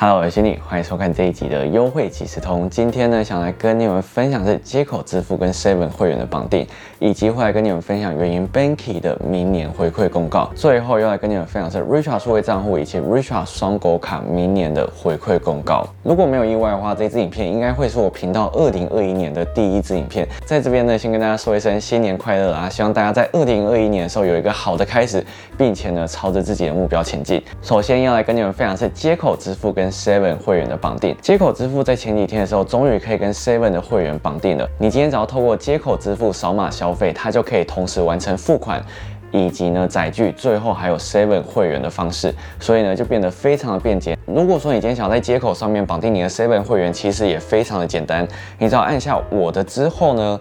Hello，我是你，欢迎收看这一集的优惠即时通。今天呢，想来跟你们分享是接口支付跟 Seven 会员的绑定，以及会来跟你们分享原因 Banky 的明年回馈公告。最后又来跟你们分享是 Richard 数位账户以及 Richard 双狗卡明年的回馈公告。如果没有意外的话，这支影片应该会是我频道二零二一年的第一支影片。在这边呢，先跟大家说一声新年快乐啊！希望大家在二零二一年的时候有一个好的开始，并且呢，朝着自己的目标前进。首先要来跟你们分享是接口支付跟 Seven 会员的绑定，接口支付在前几天的时候，终于可以跟 Seven 的会员绑定了。你今天只要透过接口支付扫码消费，它就可以同时完成付款，以及呢载具，最后还有 Seven 会员的方式，所以呢就变得非常的便捷。如果说你今天想在接口上面绑定你的 Seven 会员，其实也非常的简单，你只要按下我的之后呢，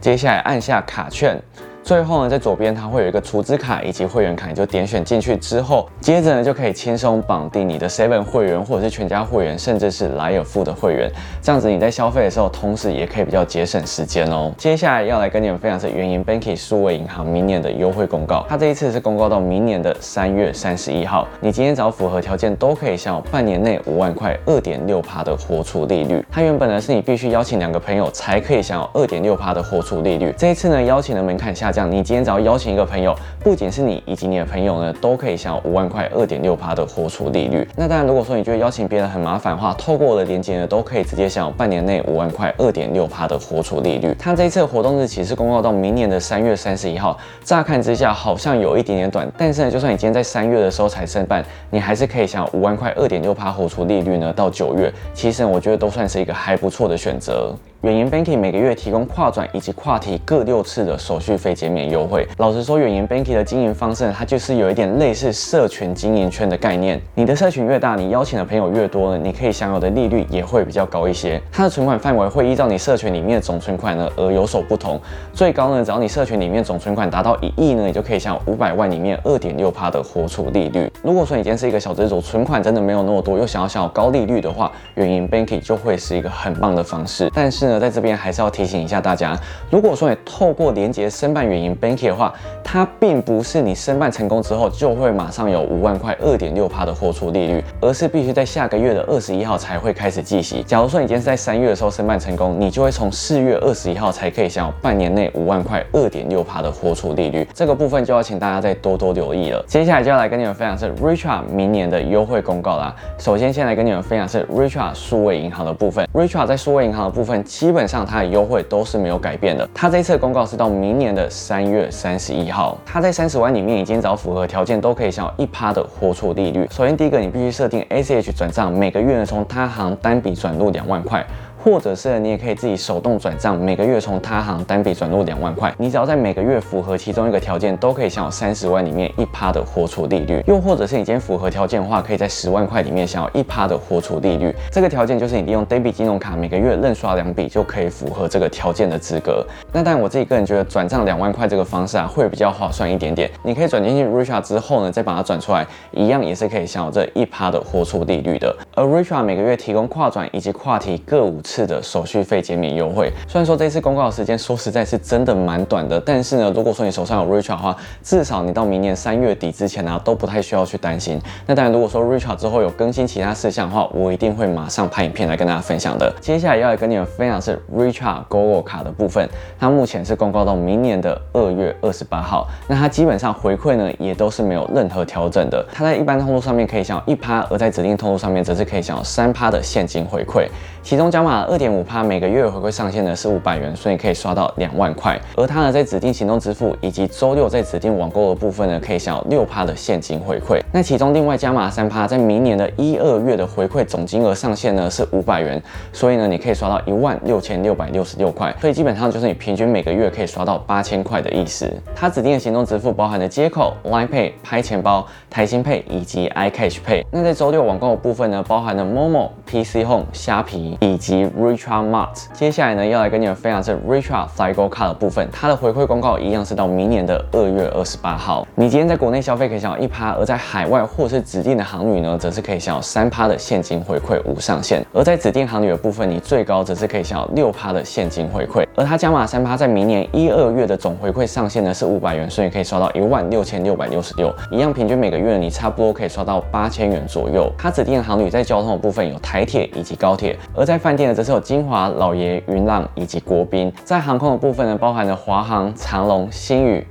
接下来按下卡券。最后呢，在左边它会有一个储值卡以及会员卡，你就点选进去之后，接着呢就可以轻松绑定你的 Seven 会员或者是全家会员，甚至是莱尔富的会员。这样子你在消费的时候，同时也可以比较节省时间哦。接下来要来跟你们分享是原银 Banky 数位银行明年的优惠公告。它这一次是公告到明年的三月三十一号，你今天只要符合条件，都可以享有半年内五万块二点六趴的活储利率。它原本呢是你必须邀请两个朋友才可以享有二点六趴的活储利率，这一次呢邀请的门槛下降。你今天只要邀请一个朋友，不仅是你以及你的朋友呢，都可以享有五万块二点六趴的活储利率。那当然，如果说你觉得邀请别人很麻烦的话，透过我的链接呢，都可以直接享有半年内五万块二点六趴的活储利率。它这一次的活动日期是公告到明年的三月三十一号，乍看之下好像有一点点短，但是呢，就算你今天在三月的时候才申办，你还是可以享有五万块二点六趴活储利率呢，到九月，其实我觉得都算是一个还不错的选择。远银 Banky 每个月提供跨转以及跨提各六次的手续费减免优惠。老实说，远银 Banky 的经营方式，它就是有一点类似社群经营圈的概念。你的社群越大，你邀请的朋友越多呢，你可以享有的利率也会比较高一些。它的存款范围会依照你社群里面的总存款呢而有所不同。最高呢，只要你社群里面总存款达到一亿呢，你就可以享有五百万里面二点六趴的活储利率。如果说你今天是一个小资主，存款真的没有那么多，又想要享有高利率的话，远银 Banky 就会是一个很棒的方式。但是，在这边还是要提醒一下大家，如果说你透过连接申办远银 Banky 的话，它并不是你申办成功之后就会马上有五万块二点六趴的货出利率，而是必须在下个月的二十一号才会开始计息。假如说你今天是在三月的时候申办成功，你就会从四月二十一号才可以享有半年内五万块二点六趴的货出利率。这个部分就要请大家再多多留意了。接下来就要来跟你们分享是 Richard 明年的优惠公告啦。首先先来跟你们分享是 Richard 数位银行的部分。Richard 在数位银行的部分，基本上它的优惠都是没有改变的。它这次公告是到明年的三月三十一号。它在三十万里面已经找符合条件都可以享有一趴的活错利率。首先第一个，你必须设定 ACH 转账，每个月呢从他行单笔转入两万块。或者是你也可以自己手动转账，每个月从他行单笔转入两万块，你只要在每个月符合其中一个条件，都可以享有三十万里面一趴的活储利率。又或者是你今天符合条件的话，可以在十万块里面享有一趴的活储利率。这个条件就是你利用 debit 金融卡每个月认刷两笔就可以符合这个条件的资格。那但我自己个人觉得转账两万块这个方式啊，会比较划算一点点。你可以转进去 Richard 之后呢，再把它转出来，一样也是可以享有这一趴的活储利率的。而 Richard 每个月提供跨转以及跨提各五次的手续费。减免优惠，虽然说这次公告的时间说实在是真的蛮短的，但是呢，如果说你手上有 Richard 的话，至少你到明年三月底之前呢，都不太需要去担心。那当然，如果说 Richard 之后有更新其他事项的话，我一定会马上拍影片来跟大家分享的。接下来要来跟你们分享是 Richard Go 卡的部分，它目前是公告到明年的二月二十八号，那它基本上回馈呢也都是没有任何调整的。它在一般通路上面可以享有一趴，而在指定通路上面则是可以享有三趴的现金回馈，其中加码二点五趴每个月回馈上限呢是五百元，所以可以刷到两万块。而它呢在指定行动支付以及周六在指定网购的部分呢，可以享有六趴的现金回馈。那其中另外加码三趴，在明年的一二月的回馈总金额上限呢是五百元，所以呢你可以刷到一万六千六百六十六块。所以基本上就是你平均每个月可以刷到八千块的意思。它指定的行动支付包含了接口、Line Pay、拍钱包、台新 Pay 以及 iCash Pay。那在周六网购的部分呢，包含了 Momo、PC Home、虾皮。以及 Richard Mart。接下来呢，要来跟你们分享是 Richard Flygo Card 的部分，它的回馈公告一样是到明年的二月二十八号。你今天在国内消费可以享有一趴，而在海外或是指定的航旅呢，则是可以享有三趴的现金回馈无上限。而在指定航旅的部分，你最高则是可以享有六趴的现金回馈。而它加码三趴，在明年一二月的总回馈上限呢是五百元，所以可以刷到一万六千六百六十六，一样平均每个月你差不多可以刷到八千元左右。它指定的航旅在交通的部分有台铁以及高铁，而在饭店呢则是有金华、老爷、云浪以及国宾。在航空的部分呢，包含了华航、长龙、新宇。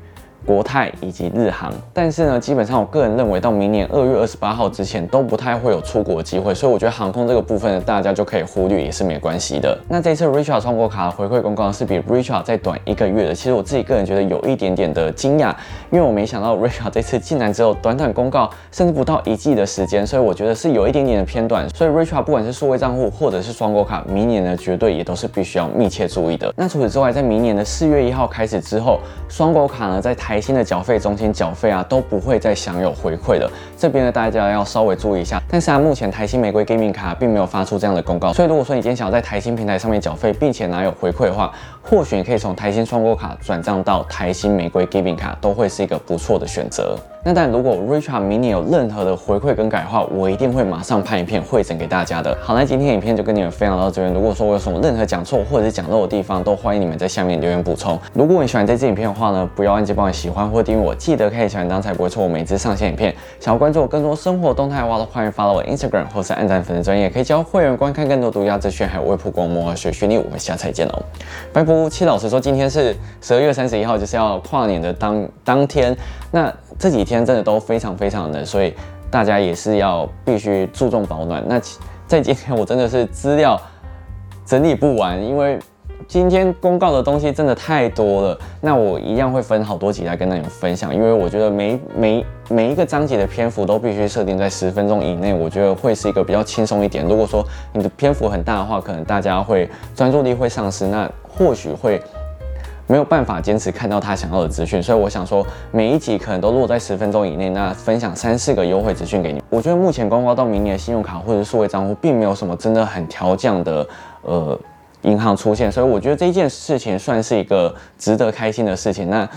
国泰以及日航，但是呢，基本上我个人认为到明年二月二十八号之前都不太会有出国机会，所以我觉得航空这个部分呢，大家就可以忽略也是没关系的。那这次 Richard 创国卡回馈公告是比 Richard 再短一个月的，其实我自己个人觉得有一点点的惊讶，因为我没想到 Richard 这次竟然只有短短公告，甚至不到一季的时间，所以我觉得是有一点点的偏短。所以 Richard 不管是数位账户或者是双国卡，明年呢绝对也都是必须要密切注意的。那除此之外，在明年的四月一号开始之后，双国卡呢在台新的缴费中心缴费啊都不会再享有回馈的，这边呢大家要稍微注意一下。但是啊，目前台新玫瑰 Gaming 卡并没有发出这样的公告，所以如果说你今天想要在台新平台上面缴费，并且拿有回馈的话，或许你可以从台新双国卡转账到台新玫瑰 Gaming 卡，都会是一个不错的选择。那但如果 Richard 明年有任何的回馈更改的话，我一定会马上拍影片汇整给大家的。好，那今天影片就跟你们分享到这边。如果说我有什么任何讲错或者是讲漏的地方，都欢迎你们在下面留言补充。如果你喜欢这支影片的话呢，不要忘记帮我喜欢或订阅我，记得开启小铃铛才不会错过每支上线影片。想要关注我更多生活动态的话，都欢迎 follow 我 Instagram 或是按赞粉丝专业，可以教会员观看更多独家资讯，还有微普光魔学训练。我们下次再见喽，拜拜。七老师说今天是十二月三十一号，就是要跨年的当当天。那这几天真的都非常非常冷，所以大家也是要必须注重保暖。那在今天我真的是资料整理不完，因为今天公告的东西真的太多了。那我一样会分好多集来跟你们分享，因为我觉得每每每一个章节的篇幅都必须设定在十分钟以内，我觉得会是一个比较轻松一点。如果说你的篇幅很大的话，可能大家会专注力会丧失，那或许会。没有办法坚持看到他想要的资讯，所以我想说，每一集可能都落在十分钟以内，那分享三四个优惠资讯给你。我觉得目前光光到明年的信用卡或者数位账户，并没有什么真的很调降的呃银行出现，所以我觉得这件事情算是一个值得开心的事情。那。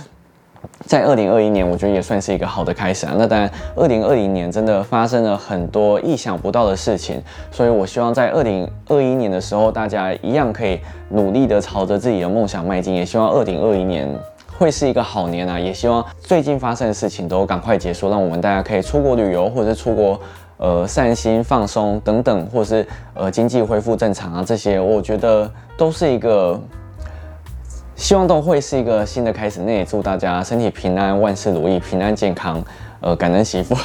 在二零二一年，我觉得也算是一个好的开始啊。那当然，二零二零年真的发生了很多意想不到的事情，所以我希望在二零二一年的时候，大家一样可以努力的朝着自己的梦想迈进。也希望二零二一年会是一个好年啊！也希望最近发生的事情都赶快结束，让我们大家可以出国旅游，或者是出国呃散心放松等等，或是呃经济恢复正常啊，这些我觉得都是一个。希望都会是一个新的开始，那也祝大家身体平安，万事如意，平安健康，呃，感恩媳妇。